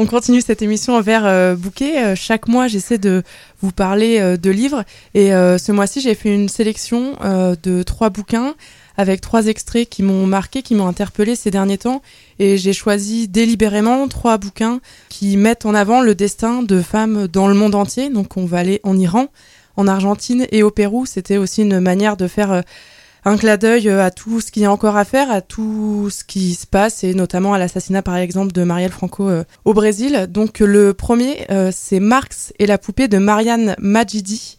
On continue cette émission vers euh, bouquet. Euh, chaque mois, j'essaie de vous parler euh, de livres. Et ce mois-ci, j'ai fait une sélection de trois bouquins avec trois extraits qui m'ont marqué, qui m'ont interpellé ces derniers temps. Et j'ai choisi délibérément trois bouquins qui mettent en avant le destin de femmes dans le monde entier. Donc on va aller en Iran, en Argentine et au Pérou. C'était aussi une manière de faire un clin d'œil euh, à tout ce qu'il y a encore à faire, à tout ce qui se passe, et notamment à l'assassinat par exemple de Marielle Franco euh, au Brésil. Donc le premier, euh, c'est Marx et la poupée de Marianne Majidi.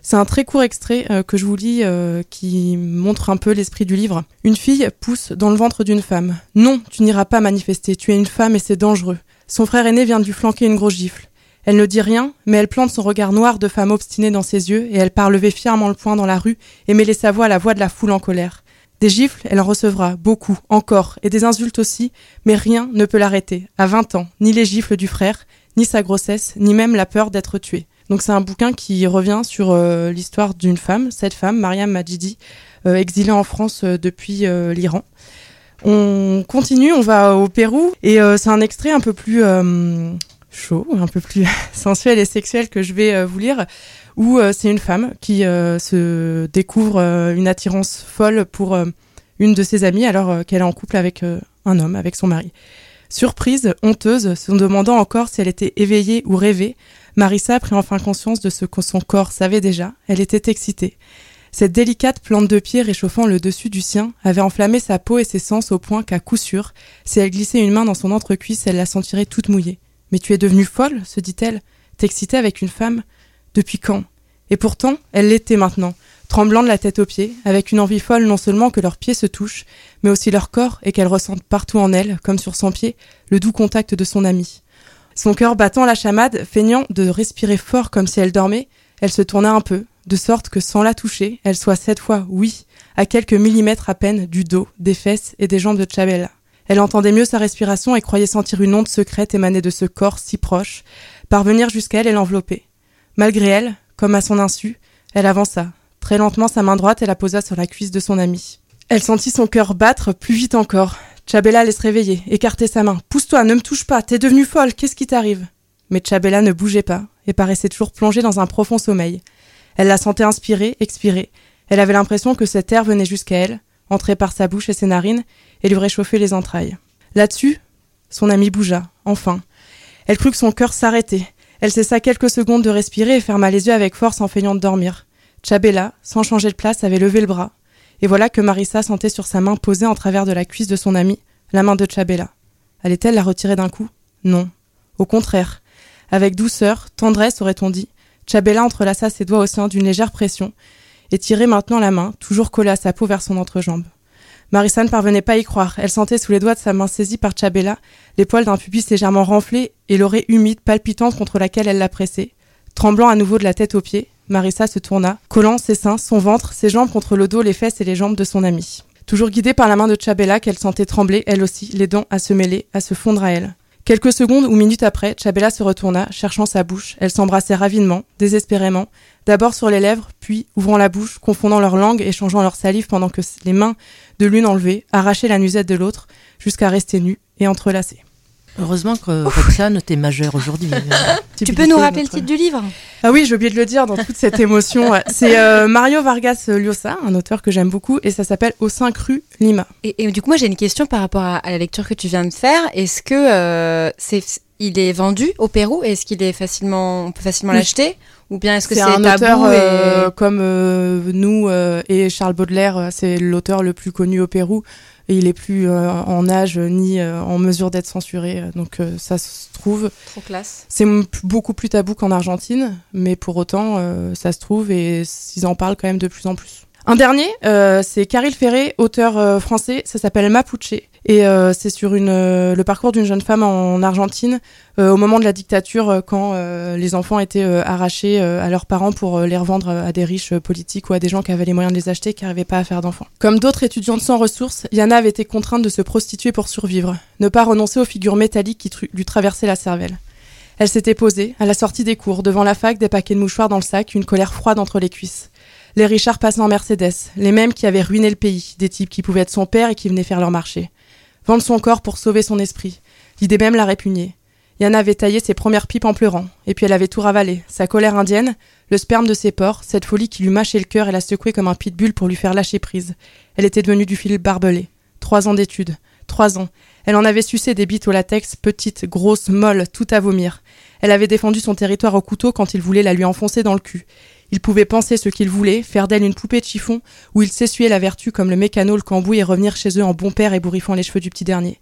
C'est un très court extrait que je vous lis qui montre un peu l'esprit du livre. Une fille pousse dans le ventre d'une femme. Non, tu n'iras pas manifester, tu es une femme et c'est dangereux. Son frère aîné vient de lui flanquer une grosse gifle. Elle ne dit rien, mais elle plante son regard noir de femme obstinée dans ses yeux, et elle part lever fièrement le poing dans la rue et mêler sa voix à la voix de la foule en colère. Des gifles, elle en recevra, beaucoup, encore, et des insultes aussi, mais rien ne peut l'arrêter. À vingt ans, ni les gifles du frère, ni sa grossesse, ni même la peur d'être tuée. Donc c'est un bouquin qui revient sur euh, l'histoire d'une femme, cette femme, Mariam Majidi, euh, exilée en France euh, depuis l'Iran. On continue, on va au Pérou, et c'est un extrait un peu plus chaud, un peu plus sensuel et sexuel que je vais euh, vous lire, où euh, c'est une femme qui euh, se découvre une attirance folle pour une de ses amies alors qu'elle est en couple avec un homme, avec son mari. Surprise, honteuse, se demandant encore si elle était éveillée ou rêvée, Marissa prit enfin conscience de ce que son corps savait déjà. Elle était excitée. Cette délicate plante de pied réchauffant le dessus du sien avait enflammé sa peau et ses sens au point qu'à coup sûr, si elle glissait une main dans son entrecuisse, elle la sentirait toute mouillée. Mais tu es devenue folle, se dit-elle, t'exciter avec une femme Depuis quand? Et pourtant, elle l'était maintenant, tremblant de la tête aux pieds, avec une envie folle non seulement que leurs pieds se touchent, mais aussi leur corps et qu'elle ressente partout en elle, comme sur son pied, le doux contact de son ami. Son cœur battant la chamade, feignant de respirer fort comme si elle dormait, elle se tourna un peu, de sorte que sans la toucher, elle soit cette fois, oui, à quelques millimètres à peine du dos, des fesses et des jambes de Chabella. Elle entendait mieux sa respiration et croyait sentir une onde secrète émaner de ce corps si proche, parvenir jusqu'à elle et l'envelopper. Malgré elle, comme à son insu, elle avança. Très lentement, sa main droite, elle la posa sur la cuisse de son ami. Elle sentit son cœur battre plus vite encore. Chabella allait se réveiller, écarter sa main. Pousse-toi, ne me touche pas, t'es devenue folle, qu'est-ce qui t'arrive? Mais Chabella ne bougeait pas et paraissait toujours plongée dans un profond sommeil. Elle la sentait inspirer, expirer. Elle avait l'impression que cet air venait jusqu'à elle, entrait par sa bouche et ses narines, et lui réchauffait les entrailles. Là-dessus, son amie bougea, enfin. Elle crut que son cœur s'arrêtait. Elle cessa quelques secondes de respirer et ferma les yeux avec force en feignant de dormir. Chabella, sans changer de place, avait levé le bras. Et voilà que Marissa sentait sur sa main posée en travers de la cuisse de son amie la main de Chabella. Allait-elle la retirer d'un coup? Non. Au contraire. Avec douceur, tendresse, aurait-on dit, Chabella entrelaça ses doigts au sein d'une légère pression et tirait maintenant la main, toujours collée à sa peau vers son entrejambe. Marissa ne parvenait pas à y croire. Elle sentait sous les doigts de sa main saisie par Chabella les poils d'un pubis légèrement renflé et l'oreille humide, palpitante contre laquelle elle la pressait. Tremblant à nouveau de la tête aux pieds, Marissa se tourna, collant ses seins, son ventre, ses jambes contre le dos, les fesses et les jambes de son amie. Toujours guidée par la main de Chabella qu'elle sentait trembler, elle aussi, les dents à se mêler, à se fondre à elle. Quelques secondes ou minutes après, Chabella se retourna, cherchant sa bouche. Elle s'embrassait rapidement, désespérément, d'abord sur les lèvres, puis ouvrant la bouche, confondant leurs langues, échangeant leur salive pendant que les mains de l'une enlevaient, arrachaient la nuisette de l'autre, jusqu'à rester nues et entrelacées. Heureusement que Roxane, t'es majeure aujourd'hui. tu peux nous rappeler le titre du livre? Ah oui, j'ai oublié de le dire dans toute cette émotion. C'est euh, Mario Vargas Llosa, un auteur que j'aime beaucoup, et ça s'appelle Au sein cru Lima. Et, du coup, moi j'ai une question par rapport à, la lecture que tu viens de faire. Est-ce que euh, c'est, il est vendu au Pérou Est-ce qu'il est facilement, on peut facilement l'acheter ou bien est-ce que c'est un auteur euh, comme nous et Charles Baudelaire, c'est l'auteur le plus connu au Pérou et il est plus euh, en âge ni euh, en mesure d'être censuré. Donc euh, ça se trouve. Trop classe. C'est beaucoup plus tabou qu'en Argentine, mais pour autant ça se trouve et ils en parlent quand même de plus en plus. Un dernier, c'est Caril Ferré, auteur français, ça s'appelle Mapuche. Et euh, c'est sur euh, le parcours d'une jeune femme en Argentine euh, au moment de la dictature, quand les enfants étaient arrachés à leurs parents pour les revendre à des riches politiques ou à des gens qui avaient les moyens de les acheter, qui n'arrivaient pas à faire d'enfants. Comme d'autres étudiantes sans ressources, Yana avait été contrainte de se prostituer pour survivre, ne pas renoncer aux figures métalliques qui lui traversaient la cervelle. Elle s'était posée, à la sortie des cours, devant la fac, des paquets de mouchoirs dans le sac, une colère froide entre les cuisses. Les Richards passaient en Mercedes, les mêmes qui avaient ruiné le pays, des types qui pouvaient être son père et qui venaient faire leur marché vendre son corps pour sauver son esprit. L'idée même la répugnait. Yana avait taillé ses premières pipes en pleurant, et puis elle avait tout ravalé, sa colère indienne, le sperme de ses porcs, cette folie qui lui mâchait le cœur et la secouait comme un pitbull pour lui faire lâcher prise. Elle était devenue du fil barbelé. Trois ans d'études. Trois ans. Elle en avait sucé des bites au latex, petites, grosses, molles, tout à vomir. Elle avait défendu son territoire au couteau quand il voulait la lui enfoncer dans le cul. Il pouvait penser ce qu'il voulait, faire d'elle une poupée de chiffon, où il s'essuyait la vertu comme le mécano le cambouis et revenir chez eux en bon père et bourriffant les cheveux du petit dernier.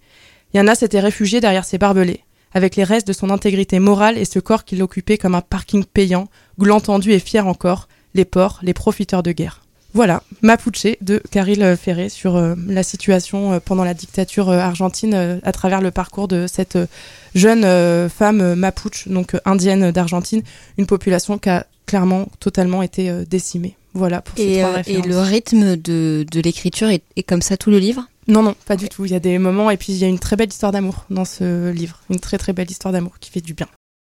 Yana s'était réfugiée derrière ses barbelés, avec les restes de son intégrité morale et ce corps qu'il occupait comme un parking payant, gland tendu et fier encore, les porcs, les profiteurs de guerre. Voilà, Mapuche de Caril Ferré sur euh, la situation euh, pendant la dictature euh, argentine à travers le parcours de cette jeune femme mapuche, donc indienne d'Argentine, une population qui a clairement totalement été décimée. Voilà pour ces Et, trois euh, et références. le rythme de, de l'écriture est, est comme ça tout le livre Non, non, pas du tout. Il y a des moments et puis il y a une très belle histoire d'amour dans ce livre. Une très très belle histoire d'amour qui fait du bien.